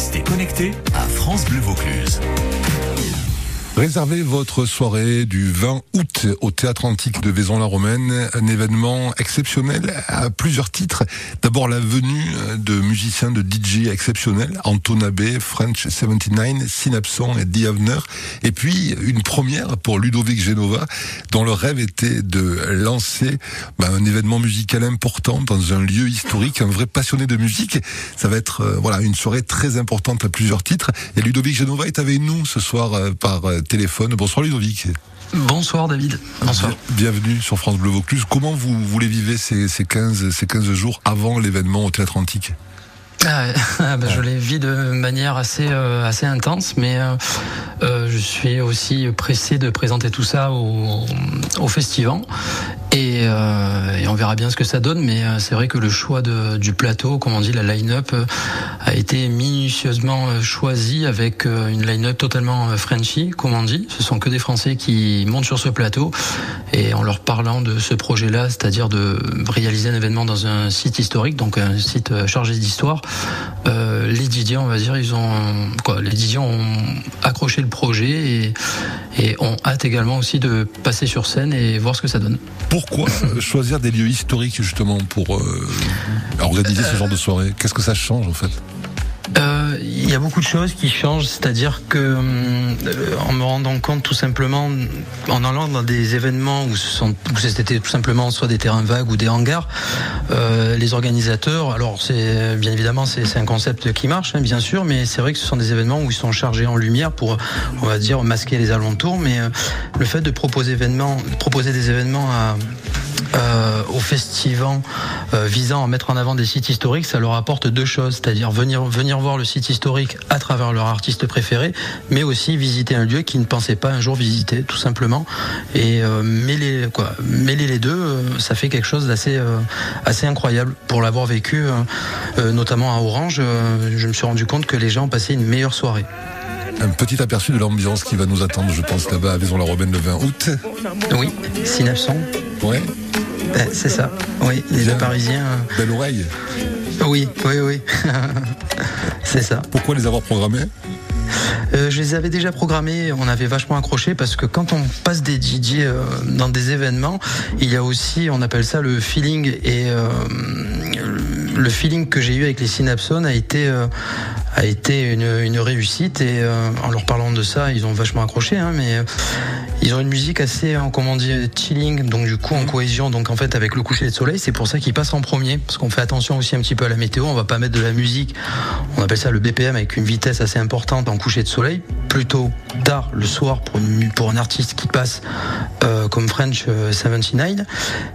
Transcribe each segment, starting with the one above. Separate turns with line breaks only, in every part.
Restez connectés à France Bleu Vaucluse.
Réservez votre soirée du 20 août au Théâtre Antique de Vaison-la-Romaine, un événement exceptionnel à plusieurs titres. D'abord la venue de musiciens de DJ exceptionnels, Anton Abbé, French 79, Synapson et The et puis une première pour Ludovic Genova, dont le rêve était de lancer bah, un événement musical important dans un lieu historique, un vrai passionné de musique. Ça va être euh, voilà une soirée très importante à plusieurs titres. Et Ludovic Genova est avec nous ce soir euh, par euh, téléphone. Bonsoir Ludovic.
Bonsoir David. Bonsoir.
Bienvenue sur France Bleu Vaucluse. Comment vous, voulez vivre ces, ces, 15, ces 15 jours avant l'événement au Théâtre Antique?
Ah, ah bah, Je les vis de manière assez, euh, assez intense, mais euh, euh, je suis aussi pressé de présenter tout ça au, au festival. Et, euh, on verra bien ce que ça donne, mais c'est vrai que le choix de, du plateau, comme on dit, la line-up, a été minutieusement choisi avec une line-up totalement Frenchy, comme on dit. Ce sont que des Français qui montent sur ce plateau, et en leur parlant de ce projet-là, c'est-à-dire de réaliser un événement dans un site historique, donc un site chargé d'histoire, euh, les Didier, on va dire, ils ont quoi Les Didier ont ont hâte également aussi de passer sur scène et voir ce que ça donne.
Pourquoi choisir des lieux historiques justement pour euh, organiser ce genre de soirée? Qu'est-ce que ça change en fait?
Euh, il y a beaucoup de choses qui changent, c'est-à-dire que euh, en me rendant compte tout simplement, en allant dans des événements où, c'était tout simplement soit des terrains vagues ou des hangars, euh, les organisateurs, alors c'est bien évidemment c'est un concept qui marche, hein, bien sûr, mais c'est vrai que ce sont des événements où ils sont chargés en lumière pour, on va dire, masquer les alentours, mais le fait de proposer, événements, proposer des événements à euh, au festival euh, visant à mettre en avant des sites historiques, ça leur apporte deux choses, c'est-à-dire venir venir voir le site historique à travers leur artiste préféré, mais aussi visiter un lieu qu'ils ne pensaient pas un jour visiter, tout simplement. Et euh, mêler quoi, mêler les deux, euh, ça fait quelque chose d'assez euh, assez incroyable. Pour l'avoir vécu, notamment à Orange, je me suis rendu compte que les gens passaient une meilleure soirée
un petit aperçu de l'ambiance qui va nous attendre, je pense, là-bas à Vaison-la-Romaine le 20 août.
Oui, Synapson.
Ouais.
Ben, c'est ça, oui, les deux Parisiens.
Belle oreille.
Oui, oui, oui. c'est ça.
Pourquoi les avoir programmés?
Euh, je les avais déjà programmés, on avait vachement accroché parce que quand on passe des DJ euh, dans des événements, il y a aussi, on appelle ça le feeling et euh, le feeling que j'ai eu avec les Synapson a été a été une, réussite et euh, en leur parlant de ça, ils ont vachement accroché, hein, mais euh, ils ont une musique assez, comment dire, chilling, donc du coup en cohésion, donc en fait avec le coucher de soleil, c'est pour ça qu'ils passent en premier, parce qu'on fait attention aussi un petit peu à la météo, on va pas mettre de la musique, on appelle ça le BPM avec une vitesse assez importante en coucher de soleil, plutôt tard le soir pour, pour un artiste qui passe comme French 79,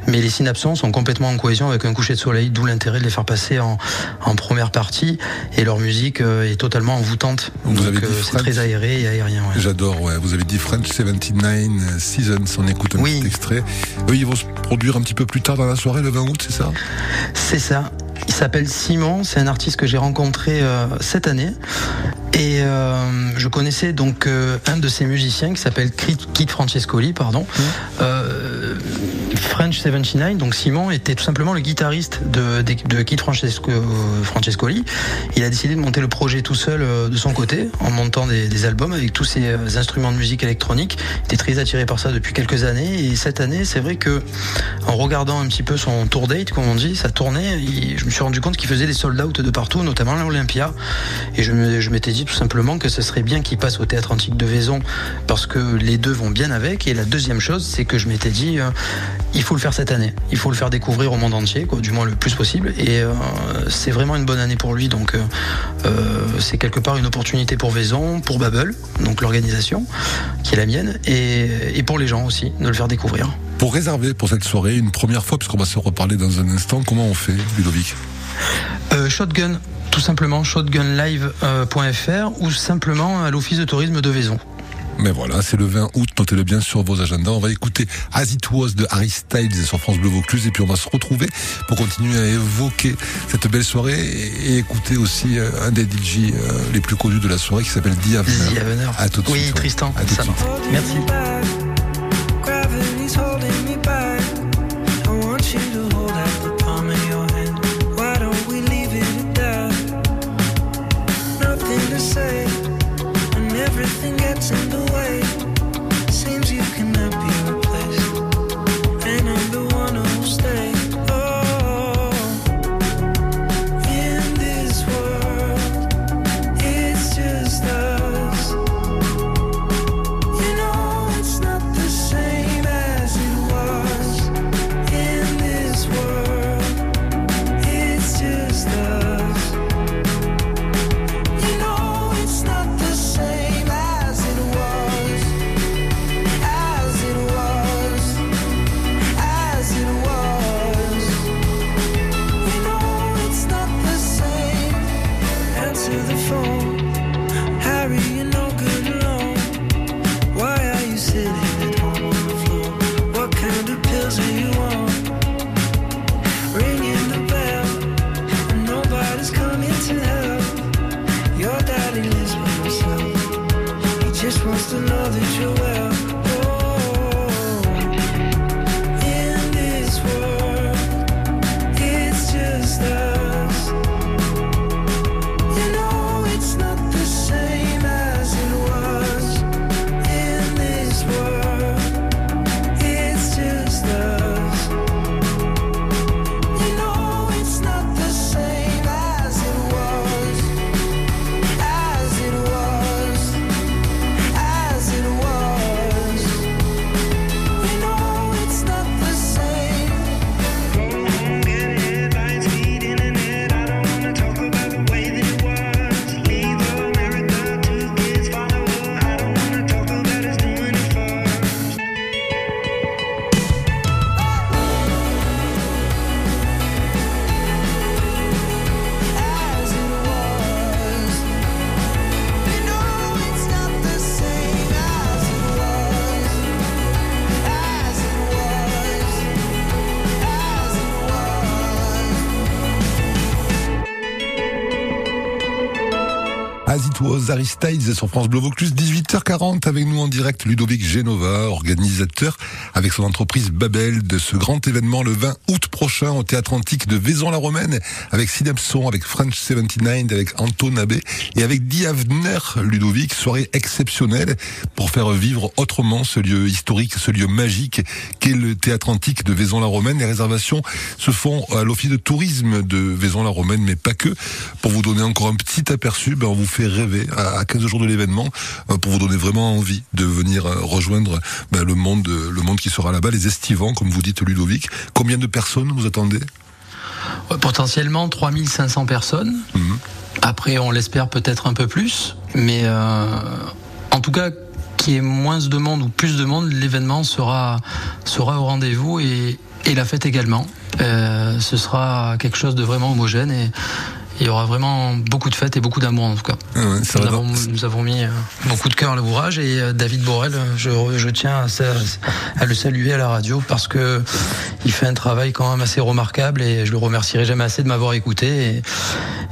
mais les synapsons sont complètement en cohésion avec un coucher de soleil, d'où l'intérêt de les faire passer en, en première partie, et leur musique est totalement envoûtante. Donc euh, c'est très aéré et aérien. Ouais.
J'adore, ouais. Vous avez dit French 79 Seasons, on écoute un oui. petit extrait. Eux, ils vont se produire un petit peu plus tard dans la soirée, le 20 août, c'est ça?
C'est ça. Il s'appelle Simon, c'est un artiste que j'ai rencontré euh, cette année. Et euh, je connaissais donc euh, un de ces musiciens qui s'appelle Kit Francescoli, pardon. Mmh. Euh, French 79, donc Simon était tout simplement le guitariste de, de, Kit Francesco, Francescoli. Il a décidé de monter le projet tout seul euh, de son côté, en montant des, albums avec tous ses euh, instruments de musique électronique. Il était très attiré par ça depuis quelques années. Et cette année, c'est vrai que en regardant un petit peu son tour date, comme on dit, sa tournée, je me suis rendu compte qu'il faisait des sold out de partout, notamment à l'Olympia. Et je, m'étais dit tout simplement que ce serait bien qu'il passe au théâtre antique de Vaison parce que les deux vont bien avec. Et la deuxième chose, c'est que je m'étais dit, euh, il faut le faire cette année. Il faut le faire découvrir au monde entier, quoi, du moins le plus possible. Et euh, c'est vraiment une bonne année pour lui. Donc, euh, euh, c'est quelque part une opportunité pour Vaison, pour Babel, donc l'organisation, qui est la mienne, et, et pour les gens aussi, de le faire découvrir.
Pour réserver pour cette soirée, une première fois, puisqu'on va se reparler dans un instant, comment on fait, Ludovic?
Euh, Shotgun, tout simplement, shotgunlive.fr ou simplement à l'office de tourisme de Vaison.
Mais voilà, c'est le 20 août, notez-le bien sur vos agendas. On va écouter As It Was de Harry Styles sur France Bleu Vaucluse et puis on va se retrouver pour continuer à évoquer cette belle soirée et écouter aussi un des DJ les plus connus de la soirée qui s'appelle The Avener.
À tout de
oui,
suite. Oui, Tristan.
À tout de suite.
Merci.
Harry Styles sur France Bleu Vaucluse, 18h40 avec nous en direct Ludovic Genova, organisateur avec son entreprise Babel de ce grand événement le 20 août prochain au Théâtre Antique de Vaison-la-Romaine avec Sidemson, avec French 79, avec Anton Abbé et avec Diavner Ludovic, soirée exceptionnelle pour faire vivre autrement ce lieu historique, ce lieu magique qu'est le Théâtre Antique de Vaison-la-Romaine. Les réservations se font à l'office de tourisme de Vaison-la-Romaine, mais pas que. Pour vous donner encore un petit aperçu, ben on vous fait rêver à 15 jours de l'événement euh, pour vous donner vraiment envie de venir euh, rejoindre ben, le monde, le monde qui sera là-bas, les estivants, comme vous dites Ludovic. Combien de personnes vous attendez?
Potentiellement 3500 personnes. Mhm. Après, on l'espère peut-être un peu plus, mais euh, en tout cas, qu'il y ait moins de monde ou plus de monde, l'événement sera, sera au rendez-vous et, et la fête également. ce sera quelque chose de vraiment homogène et il y aura vraiment beaucoup de fêtes et beaucoup d'amour en tout cas. Ah nous, avons, mis euh, beaucoup de cœur à l'ouvrage et euh, David Borel, je, je tiens à, le saluer à la radio parce que il fait un travail quand même assez remarquable et je le remercierai jamais assez de m'avoir écouté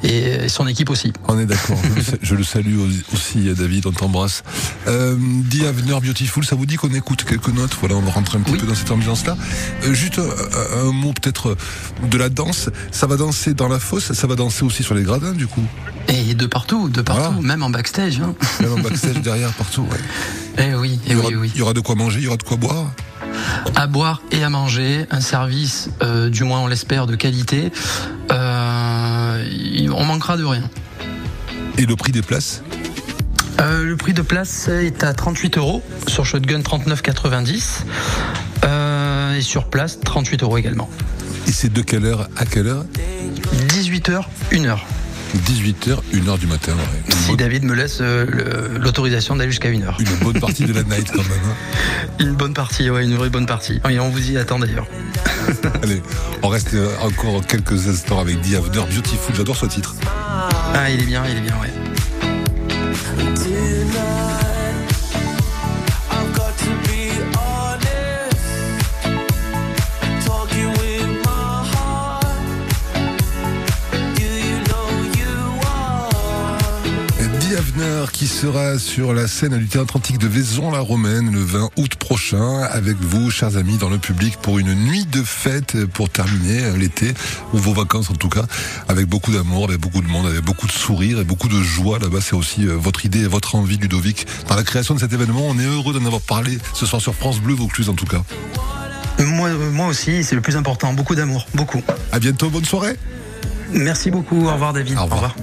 et, son équipe aussi.
On est d'accord. je, le salue aussi David, on t'embrasse. Euh, The Avenir Beautiful, ça vous dit qu'on écoute quelques notes? Voilà, on va rentrer un petit peu dans cette ambiance-là. Euh, juste un, un mot peut-être de la danse. Ça va danser dans la fosse, ça va danser aussi sur les gradins, du coup.
Et de partout, de partout, même en backstage. Hein.
Même en backstage derrière, partout, ouais.
Eh oui,
il, y
aura,
oui, il y aura de quoi manger, il y aura de quoi boire
à boire et à manger, un service, euh, du moins on l'espère, de qualité. Euh, on manquera de rien.
Et le prix des places?
Euh, Le prix de place est à 38 euros, sur Shotgun 39,90 et sur place 38 euros également.
Et c'est de quelle heure à quelle heure
18h, 1h.
18h, 1h du matin.
Si David me laisse euh, l'autorisation d'aller jusqu'à 1h.
Une bonne partie de la night quand même. Hein.
Une bonne partie, ouais, une vraie bonne partie. Et on vous y attend d'ailleurs.
Allez, on reste euh, encore quelques instants avec The Beautiful. J'adore ce titre.
Ah, il est bien, il est bien, ouais.
Qui sera sur la scène du Théâtre Antique de Vaison-la-Romaine le 20 août prochain avec vous, chers amis, dans le public pour une nuit de fête pour terminer l'été ou vos vacances en tout cas avec beaucoup d'amour, avec beaucoup de monde, avec beaucoup de sourires et beaucoup de joie là-bas. C'est aussi euh, votre idée et votre envie, Ludovic, dans la création de cet événement. On est heureux d'en avoir parlé ce soir sur France Bleu Vaucluse en tout cas.
Moi, moi aussi, c'est le plus important. Beaucoup d'amour, beaucoup.
À bientôt, bonne soirée.
Merci beaucoup. Au revoir, David.
Au revoir.